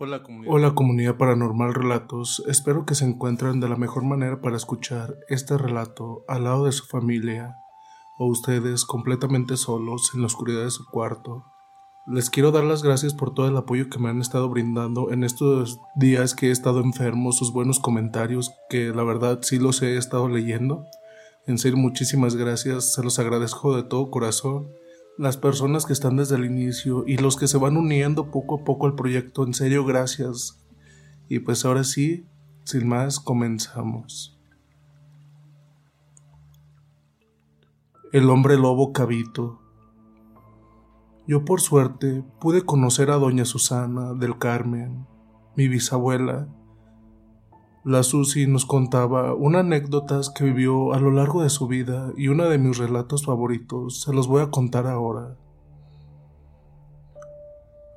Hola comunidad. Comunidad paranormal relatos, espero que se encuentren de la mejor manera para escuchar este relato al lado de su familia o ustedes completamente solos en la oscuridad de su cuarto. Les quiero dar las gracias por todo el apoyo que me han estado brindando en estos días que he estado enfermo, sus buenos comentarios que la verdad sí los he estado leyendo. En serio, muchísimas gracias, se los agradezco de todo corazón las personas que están desde el inicio y los que se van uniendo poco a poco al proyecto. En serio, gracias. Y pues ahora sí, sin más, comenzamos. El hombre lobo Cabito. Yo por suerte pude conocer a doña Susana del Carmen, mi bisabuela, la Susi nos contaba una anécdotas que vivió a lo largo de su vida y uno de mis relatos favoritos se los voy a contar ahora.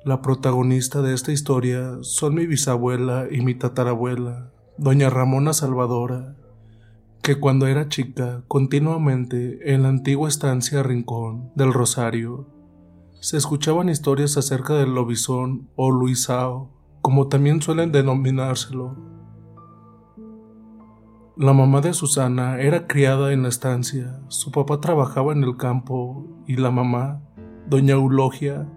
La protagonista de esta historia son mi bisabuela y mi tatarabuela, doña Ramona Salvadora, que cuando era chica continuamente en la antigua estancia Rincón del Rosario se escuchaban historias acerca del lobizón o luisao, como también suelen denominárselo la mamá de Susana era criada en la estancia, su papá trabajaba en el campo y la mamá, doña Eulogia,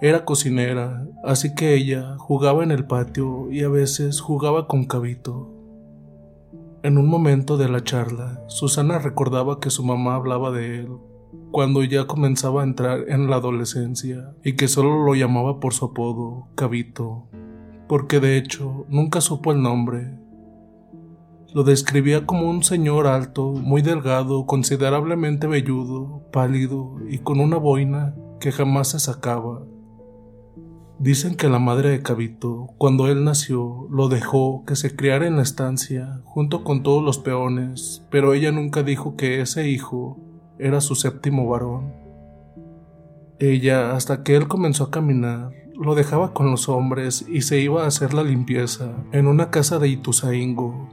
era cocinera, así que ella jugaba en el patio y a veces jugaba con Cabito. En un momento de la charla, Susana recordaba que su mamá hablaba de él cuando ya comenzaba a entrar en la adolescencia y que solo lo llamaba por su apodo, Cabito, porque de hecho nunca supo el nombre lo describía como un señor alto, muy delgado, considerablemente velludo, pálido y con una boina que jamás se sacaba. Dicen que la madre de Cabito, cuando él nació, lo dejó que se criara en la estancia junto con todos los peones, pero ella nunca dijo que ese hijo era su séptimo varón. Ella, hasta que él comenzó a caminar, lo dejaba con los hombres y se iba a hacer la limpieza en una casa de Ituzaingo,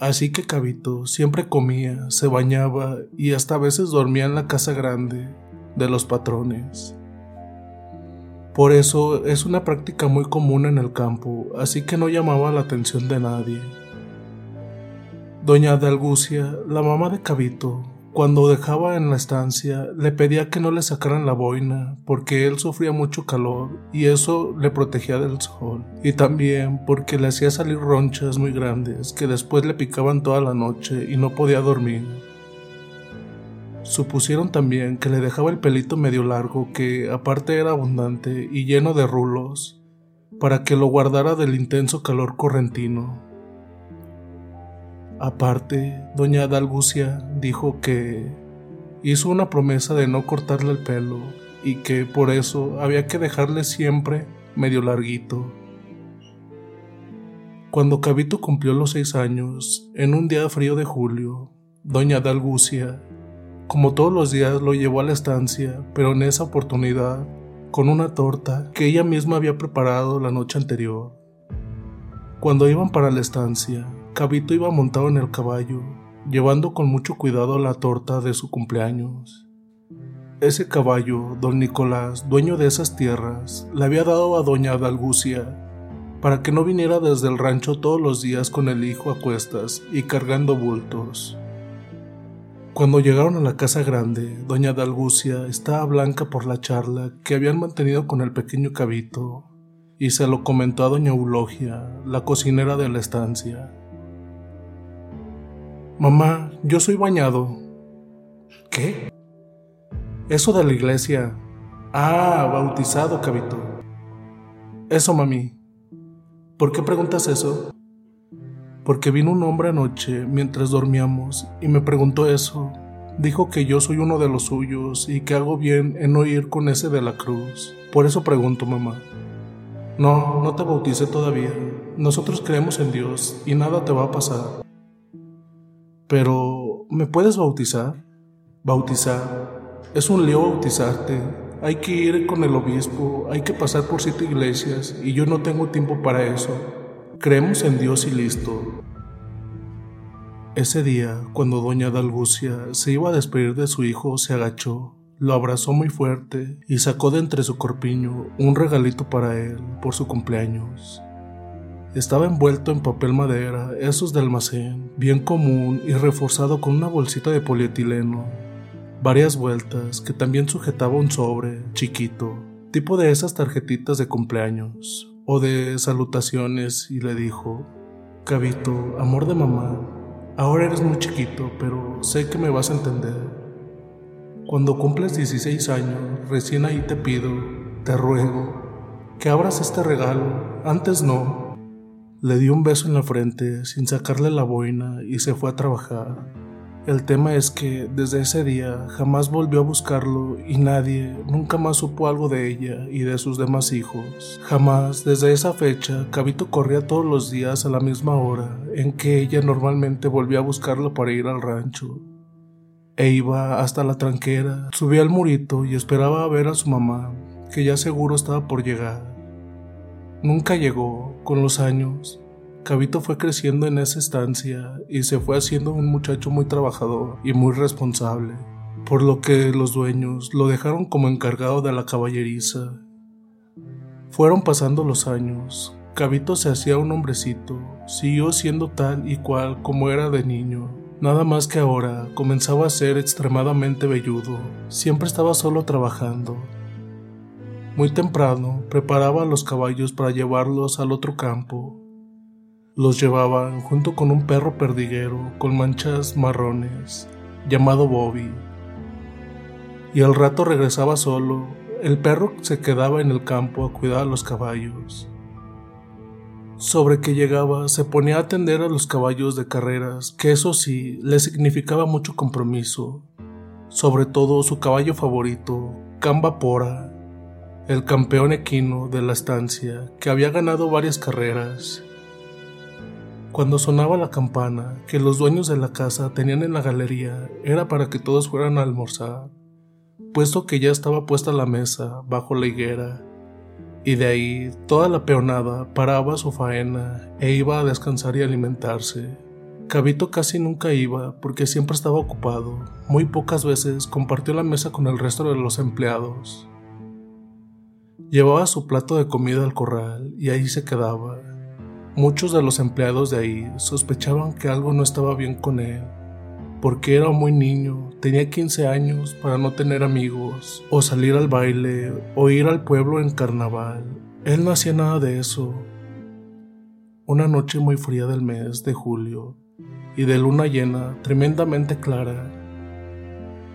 Así que Cabito siempre comía, se bañaba y hasta a veces dormía en la casa grande de los patrones. Por eso es una práctica muy común en el campo, así que no llamaba la atención de nadie. Doña Dalgucia, la mamá de Cabito, cuando dejaba en la estancia, le pedía que no le sacaran la boina, porque él sufría mucho calor y eso le protegía del sol, y también porque le hacía salir ronchas muy grandes que después le picaban toda la noche y no podía dormir. Supusieron también que le dejaba el pelito medio largo que aparte era abundante y lleno de rulos, para que lo guardara del intenso calor correntino. Aparte, doña Dalgucia dijo que hizo una promesa de no cortarle el pelo y que por eso había que dejarle siempre medio larguito. Cuando Cabito cumplió los seis años, en un día frío de julio, doña Dalgucia, como todos los días, lo llevó a la estancia, pero en esa oportunidad, con una torta que ella misma había preparado la noche anterior. Cuando iban para la estancia, Cabito iba montado en el caballo, llevando con mucho cuidado la torta de su cumpleaños. Ese caballo, don Nicolás, dueño de esas tierras, le había dado a doña Dalgucia para que no viniera desde el rancho todos los días con el hijo a cuestas y cargando bultos. Cuando llegaron a la casa grande, doña Dalgucia estaba blanca por la charla que habían mantenido con el pequeño cabito, y se lo comentó a doña Eulogia, la cocinera de la estancia. Mamá, yo soy bañado. ¿Qué? Eso de la iglesia. Ah, bautizado, cabito. Eso, mami. ¿Por qué preguntas eso? Porque vino un hombre anoche mientras dormíamos y me preguntó eso. Dijo que yo soy uno de los suyos y que hago bien en no ir con ese de la cruz. Por eso pregunto, mamá. No, no te bauticé todavía. Nosotros creemos en Dios y nada te va a pasar. Pero, ¿me puedes bautizar? Bautizar. Es un lío bautizarte. Hay que ir con el obispo, hay que pasar por siete iglesias y yo no tengo tiempo para eso. Creemos en Dios y listo. Ese día, cuando doña Dalgucia se iba a despedir de su hijo, se agachó, lo abrazó muy fuerte y sacó de entre su corpiño un regalito para él por su cumpleaños. Estaba envuelto en papel madera, esos de almacén, bien común y reforzado con una bolsita de polietileno. Varias vueltas que también sujetaba un sobre chiquito, tipo de esas tarjetitas de cumpleaños o de salutaciones y le dijo, Cabito, amor de mamá, ahora eres muy chiquito, pero sé que me vas a entender. Cuando cumples 16 años, recién ahí te pido, te ruego, que abras este regalo, antes no, le dio un beso en la frente sin sacarle la boina y se fue a trabajar. El tema es que desde ese día jamás volvió a buscarlo y nadie nunca más supo algo de ella y de sus demás hijos. Jamás desde esa fecha Cabito corría todos los días a la misma hora en que ella normalmente volvía a buscarlo para ir al rancho. E iba hasta la tranquera, subía al murito y esperaba a ver a su mamá, que ya seguro estaba por llegar. Nunca llegó, con los años. Cabito fue creciendo en esa estancia y se fue haciendo un muchacho muy trabajador y muy responsable, por lo que los dueños lo dejaron como encargado de la caballeriza. Fueron pasando los años, Cabito se hacía un hombrecito, siguió siendo tal y cual como era de niño, nada más que ahora comenzaba a ser extremadamente velludo, siempre estaba solo trabajando, muy temprano preparaba a los caballos para llevarlos al otro campo. Los llevaban junto con un perro perdiguero con manchas marrones, llamado Bobby. Y al rato regresaba solo. El perro se quedaba en el campo a cuidar a los caballos. Sobre que llegaba, se ponía a atender a los caballos de carreras, que eso sí, le significaba mucho compromiso. Sobre todo su caballo favorito, Camba Pora, el campeón equino de la estancia, que había ganado varias carreras. Cuando sonaba la campana que los dueños de la casa tenían en la galería, era para que todos fueran a almorzar, puesto que ya estaba puesta la mesa bajo la higuera, y de ahí toda la peonada paraba su faena e iba a descansar y alimentarse. Cabito casi nunca iba porque siempre estaba ocupado, muy pocas veces compartió la mesa con el resto de los empleados. Llevaba su plato de comida al corral y ahí se quedaba. Muchos de los empleados de ahí sospechaban que algo no estaba bien con él, porque era muy niño, tenía 15 años para no tener amigos, o salir al baile, o ir al pueblo en carnaval. Él no hacía nada de eso. Una noche muy fría del mes de julio, y de luna llena tremendamente clara,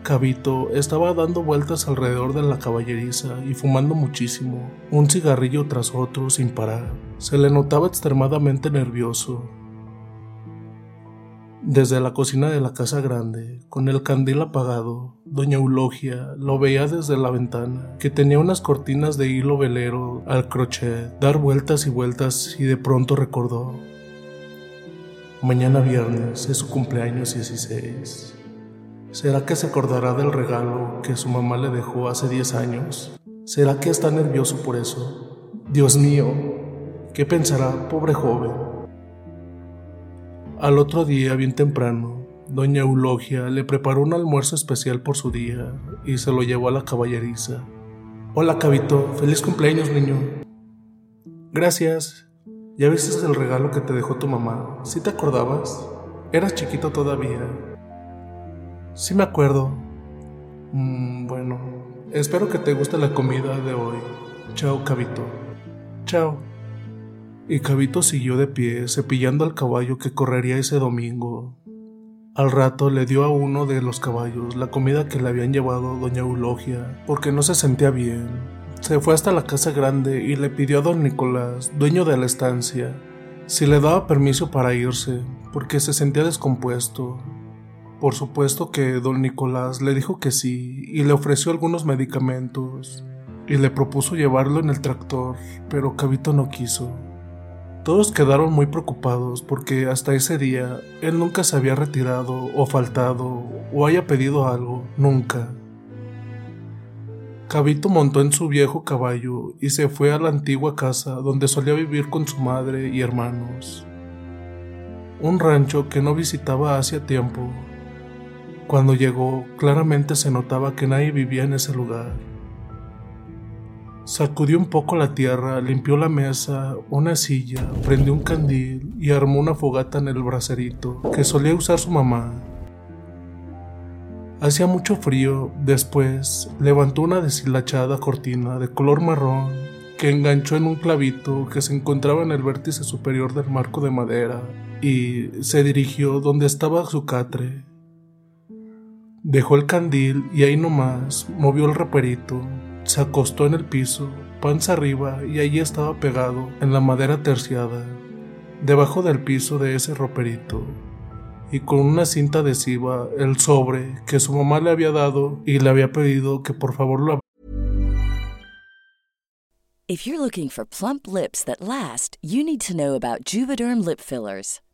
Cabito estaba dando vueltas alrededor de la caballeriza y fumando muchísimo, un cigarrillo tras otro sin parar. Se le notaba extremadamente nervioso. Desde la cocina de la casa grande, con el candil apagado, doña Eulogia lo veía desde la ventana, que tenía unas cortinas de hilo velero al crochet, dar vueltas y vueltas y de pronto recordó. Mañana viernes es su cumpleaños 16. ¿Será que se acordará del regalo que su mamá le dejó hace 10 años? ¿Será que está nervioso por eso? Dios mío, ¿qué pensará, pobre joven? Al otro día, bien temprano, doña Eulogia le preparó un almuerzo especial por su día y se lo llevó a la caballeriza. Hola, Cabito, feliz cumpleaños, niño. Gracias. ¿Ya viste el regalo que te dejó tu mamá? ¿Sí te acordabas? Eras chiquito todavía. Sí me acuerdo. Mm, bueno, espero que te guste la comida de hoy. Chao, Cabito. Chao. Y Cabito siguió de pie, cepillando al caballo que correría ese domingo. Al rato le dio a uno de los caballos la comida que le habían llevado doña Eulogia, porque no se sentía bien. Se fue hasta la casa grande y le pidió a don Nicolás, dueño de la estancia, si le daba permiso para irse, porque se sentía descompuesto. Por supuesto que don Nicolás le dijo que sí y le ofreció algunos medicamentos y le propuso llevarlo en el tractor, pero Cabito no quiso. Todos quedaron muy preocupados porque hasta ese día él nunca se había retirado o faltado o haya pedido algo, nunca. Cabito montó en su viejo caballo y se fue a la antigua casa donde solía vivir con su madre y hermanos. Un rancho que no visitaba hacía tiempo. Cuando llegó, claramente se notaba que nadie vivía en ese lugar. Sacudió un poco la tierra, limpió la mesa, una silla, prendió un candil y armó una fogata en el bracerito que solía usar su mamá. Hacía mucho frío, después levantó una deshilachada cortina de color marrón que enganchó en un clavito que se encontraba en el vértice superior del marco de madera y se dirigió donde estaba su catre. Dejó el candil y ahí nomás movió el raperito, se acostó en el piso, panza arriba y allí estaba pegado en la madera terciada, debajo del piso de ese roperito y con una cinta adhesiva el sobre que su mamá le había dado y le había pedido que por favor lo If you're looking for plump lips that last, you need to know about Juvederm lip fillers.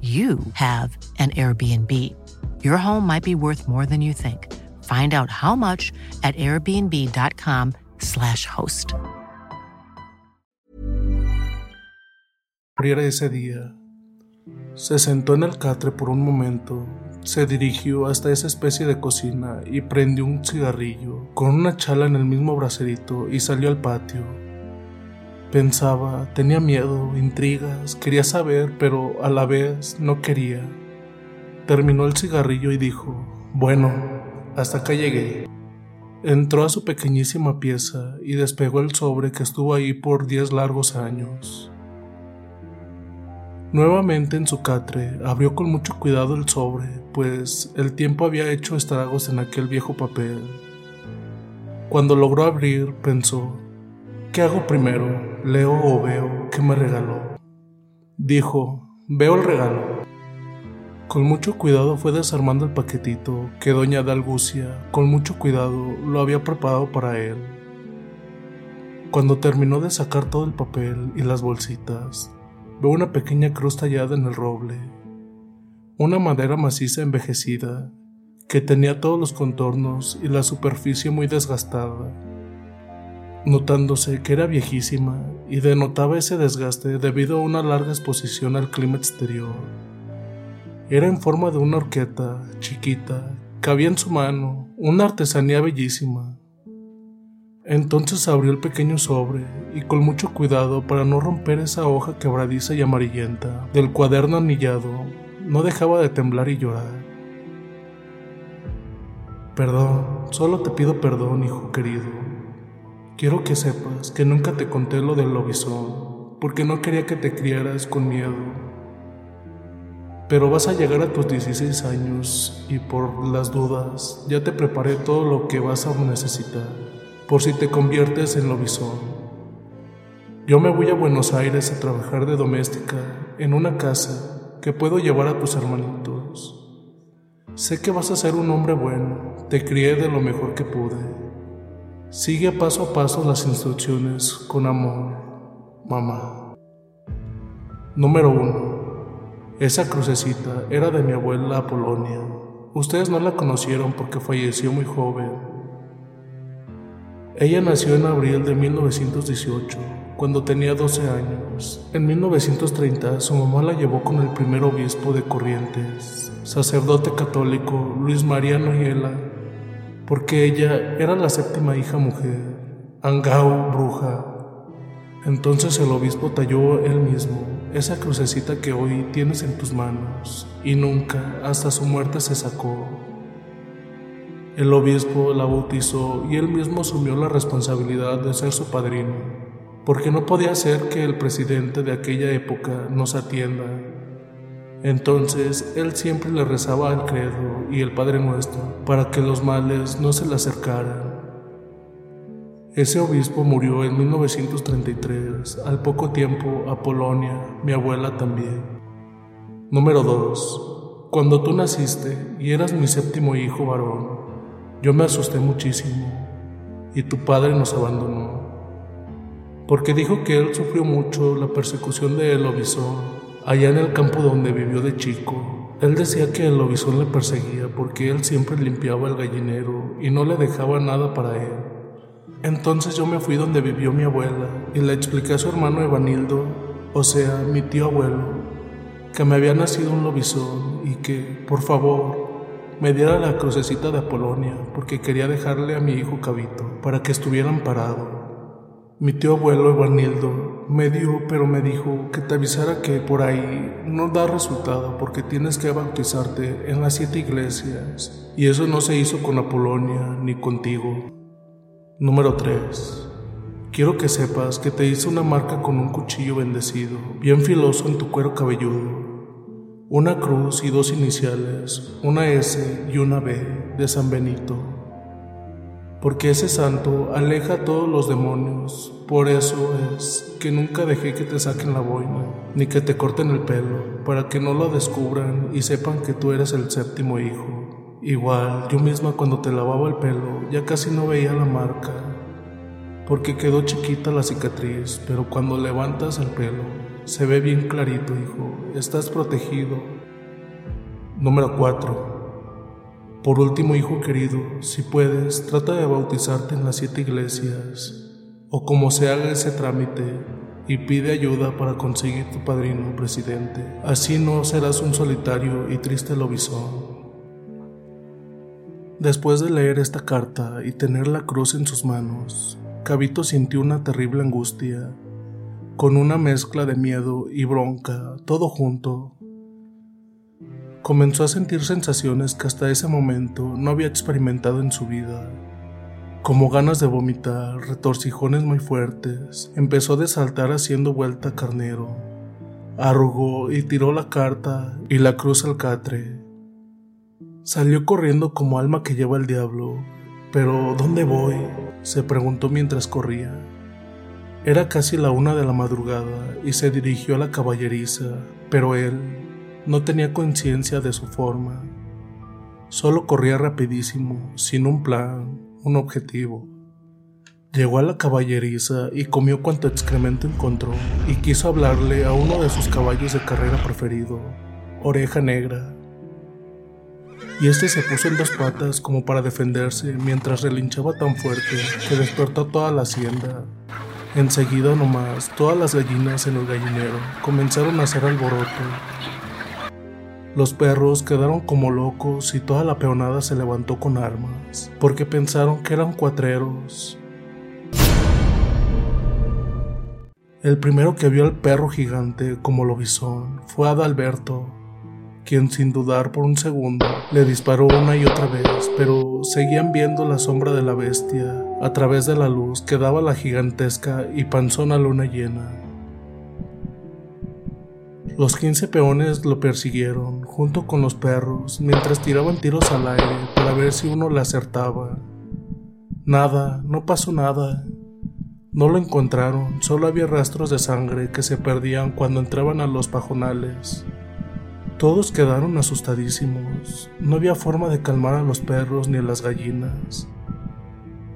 you have an Airbnb. Your home might be worth more than you think. Find out how much at airbnb.com/slash host. ese día. Se sentó en el catre por un momento, se dirigió hasta esa especie de cocina y prendió un cigarrillo con una chala en el mismo bracerito y salió al patio. Pensaba, tenía miedo, intrigas, quería saber, pero a la vez no quería. Terminó el cigarrillo y dijo, bueno, hasta acá llegué. Entró a su pequeñísima pieza y despegó el sobre que estuvo ahí por diez largos años. Nuevamente en su catre abrió con mucho cuidado el sobre, pues el tiempo había hecho estragos en aquel viejo papel. Cuando logró abrir, pensó, ¿qué hago primero? ¿Leo o veo qué me regaló? Dijo, veo el regalo. Con mucho cuidado fue desarmando el paquetito que doña Dalgucia, con mucho cuidado, lo había preparado para él. Cuando terminó de sacar todo el papel y las bolsitas, veo una pequeña cruz tallada en el roble, una madera maciza envejecida que tenía todos los contornos y la superficie muy desgastada, notándose que era viejísima y denotaba ese desgaste debido a una larga exposición al clima exterior. Era en forma de una horqueta chiquita, cabía en su mano, una artesanía bellísima. Entonces abrió el pequeño sobre y con mucho cuidado para no romper esa hoja quebradiza y amarillenta del cuaderno anillado, no dejaba de temblar y llorar. Perdón, solo te pido perdón, hijo querido. Quiero que sepas que nunca te conté lo del lobizón, porque no quería que te criaras con miedo pero vas a llegar a tus 16 años y por las dudas ya te preparé todo lo que vas a necesitar, por si te conviertes en lobizón. Yo me voy a Buenos Aires a trabajar de doméstica en una casa que puedo llevar a tus hermanitos. Sé que vas a ser un hombre bueno, te crié de lo mejor que pude. Sigue paso a paso las instrucciones con amor, mamá. Número 1. Esa crucecita era de mi abuela Apolonia. Ustedes no la conocieron porque falleció muy joven. Ella nació en abril de 1918, cuando tenía 12 años. En 1930 su mamá la llevó con el primer obispo de Corrientes, sacerdote católico Luis María Noyela, porque ella era la séptima hija mujer, Angao, bruja. Entonces el obispo talló él mismo esa crucecita que hoy tienes en tus manos y nunca hasta su muerte se sacó. El obispo la bautizó y él mismo asumió la responsabilidad de ser su padrino, porque no podía ser que el presidente de aquella época nos atienda. Entonces él siempre le rezaba al credo y el Padre Nuestro para que los males no se le acercaran. Ese obispo murió en 1933, al poco tiempo Apolonia, mi abuela también. Número 2. Cuando tú naciste y eras mi séptimo hijo varón, yo me asusté muchísimo y tu padre nos abandonó, porque dijo que él sufrió mucho la persecución de el allá en el campo donde vivió de chico. Él decía que el lobizón le perseguía porque él siempre limpiaba el gallinero y no le dejaba nada para él. Entonces yo me fui donde vivió mi abuela y le expliqué a su hermano Evanildo, o sea, mi tío abuelo, que me había nacido un lobizón y que, por favor, me diera la crucecita de Apolonia porque quería dejarle a mi hijo Cabito para que estuvieran parado. Mi tío abuelo Evanildo me dio, pero me dijo que te avisara que por ahí no da resultado porque tienes que bautizarte en las siete iglesias y eso no se hizo con Apolonia ni contigo. Número 3. Quiero que sepas que te hice una marca con un cuchillo bendecido, bien filoso en tu cuero cabelludo. Una cruz y dos iniciales, una S y una B de San Benito. Porque ese santo aleja a todos los demonios. Por eso es que nunca dejé que te saquen la boina, ni que te corten el pelo, para que no lo descubran y sepan que tú eres el séptimo hijo. Igual, yo misma cuando te lavaba el pelo ya casi no veía la marca, porque quedó chiquita la cicatriz, pero cuando levantas el pelo se ve bien clarito, hijo, estás protegido. Número 4. Por último, hijo querido, si puedes, trata de bautizarte en las siete iglesias, o como se haga ese trámite, y pide ayuda para conseguir tu padrino presidente. Así no serás un solitario y triste lobizón. Después de leer esta carta y tener la cruz en sus manos, Cabito sintió una terrible angustia, con una mezcla de miedo y bronca, todo junto. Comenzó a sentir sensaciones que hasta ese momento no había experimentado en su vida, como ganas de vomitar, retorcijones muy fuertes. Empezó a saltar haciendo vuelta carnero. Arrugó y tiró la carta y la cruz al catre. Salió corriendo como alma que lleva el diablo. Pero, ¿dónde voy? se preguntó mientras corría. Era casi la una de la madrugada y se dirigió a la caballeriza, pero él no tenía conciencia de su forma. Solo corría rapidísimo, sin un plan, un objetivo. Llegó a la caballeriza y comió cuanto excremento encontró y quiso hablarle a uno de sus caballos de carrera preferido, Oreja Negra. Y este se puso en dos patas como para defenderse mientras relinchaba tan fuerte que despertó toda la hacienda. Enseguida nomás, todas las gallinas en el gallinero comenzaron a hacer alboroto. Los perros quedaron como locos y toda la peonada se levantó con armas, porque pensaron que eran cuatreros. El primero que vio al perro gigante como lobizón fue Adalberto, quien sin dudar por un segundo le disparó una y otra vez, pero seguían viendo la sombra de la bestia a través de la luz que daba la gigantesca y panzona luna llena. Los quince peones lo persiguieron junto con los perros mientras tiraban tiros al aire para ver si uno le acertaba. Nada, no pasó nada. No lo encontraron, solo había rastros de sangre que se perdían cuando entraban a los pajonales. Todos quedaron asustadísimos. No había forma de calmar a los perros ni a las gallinas.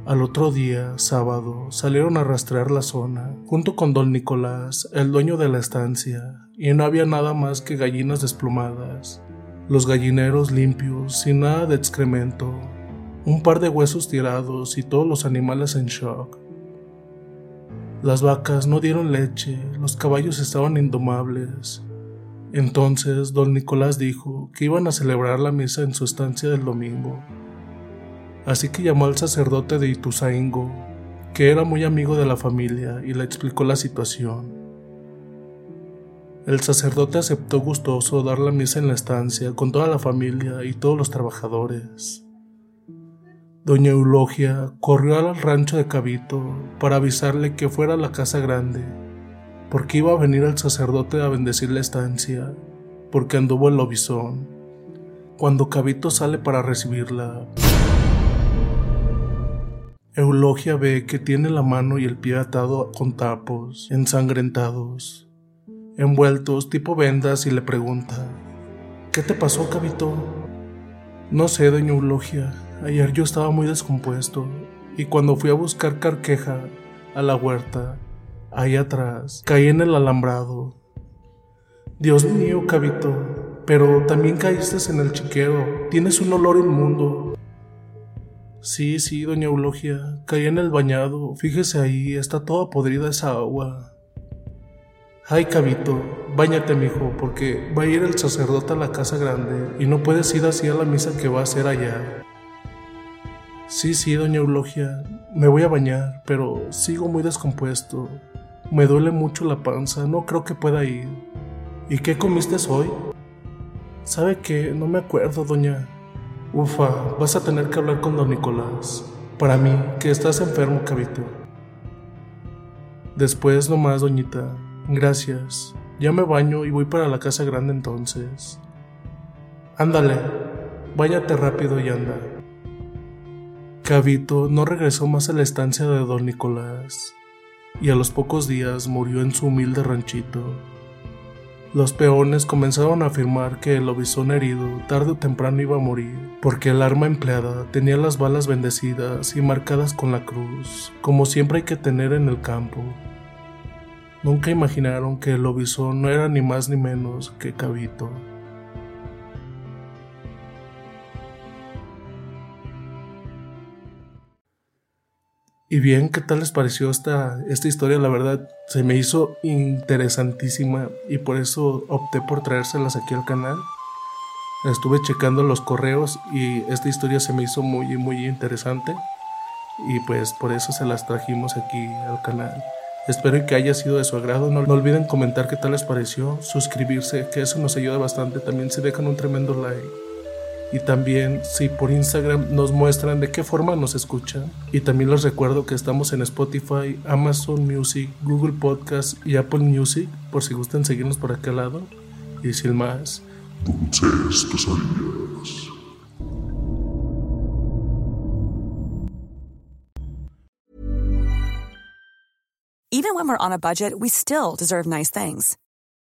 Al otro día, sábado, salieron a rastrear la zona, junto con don Nicolás, el dueño de la estancia, y no había nada más que gallinas desplumadas, los gallineros limpios, sin nada de excremento, un par de huesos tirados y todos los animales en shock. Las vacas no dieron leche, los caballos estaban indomables, entonces don Nicolás dijo que iban a celebrar la misa en su estancia del domingo. Así que llamó al sacerdote de Ituzaingo, que era muy amigo de la familia, y le explicó la situación. El sacerdote aceptó gustoso dar la misa en la estancia con toda la familia y todos los trabajadores. Doña Eulogia corrió al rancho de Cabito para avisarle que fuera a la casa grande porque iba a venir el sacerdote a bendecir la estancia, porque anduvo el lobizón. Cuando Cabito sale para recibirla, Eulogia ve que tiene la mano y el pie atado con tapos, ensangrentados, envueltos tipo vendas y le pregunta, ¿Qué te pasó, Cabito? No sé, doña Eulogia, ayer yo estaba muy descompuesto y cuando fui a buscar carqueja a la huerta, ahí atrás, caí en el alambrado. Dios mío, Cabito, pero también caíste en el chiquero. Tienes un olor inmundo. Sí, sí, doña Eulogia, caí en el bañado. Fíjese ahí, está toda podrida esa agua. Ay, Cabito, báñate, mijo, porque va a ir el sacerdote a la casa grande y no puedes ir así a la misa que va a hacer allá. Sí, sí, doña Eulogia, me voy a bañar, pero sigo muy descompuesto. Me duele mucho la panza, no creo que pueda ir. ¿Y qué comiste hoy? ¿Sabe qué? No me acuerdo, doña. Ufa, vas a tener que hablar con don Nicolás. Para mí, que estás enfermo, cabito. Después nomás, doñita. Gracias. Ya me baño y voy para la casa grande entonces. Ándale, váyate rápido y anda. Cabito no regresó más a la estancia de don Nicolás y a los pocos días murió en su humilde ranchito. Los peones comenzaron a afirmar que el lobizón herido tarde o temprano iba a morir, porque el arma empleada tenía las balas bendecidas y marcadas con la cruz, como siempre hay que tener en el campo. Nunca imaginaron que el lobizón no era ni más ni menos que Cabito. Y bien, ¿qué tal les pareció esta, esta historia? La verdad, se me hizo interesantísima y por eso opté por traérselas aquí al canal. Estuve checando los correos y esta historia se me hizo muy, muy interesante. Y pues por eso se las trajimos aquí al canal. Espero que haya sido de su agrado. No, no, olviden comentar qué tal les pareció, suscribirse, que eso nos ayuda bastante. También si dejan un tremendo like. Y también si por Instagram nos muestran de qué forma nos escuchan. Y también les recuerdo que estamos en Spotify, Amazon Music, Google Podcast y Apple Music, por si gustan seguirnos por aquel lado. Y sin más. Dulces pesadillas. Even when we're on a budget, we still deserve nice things.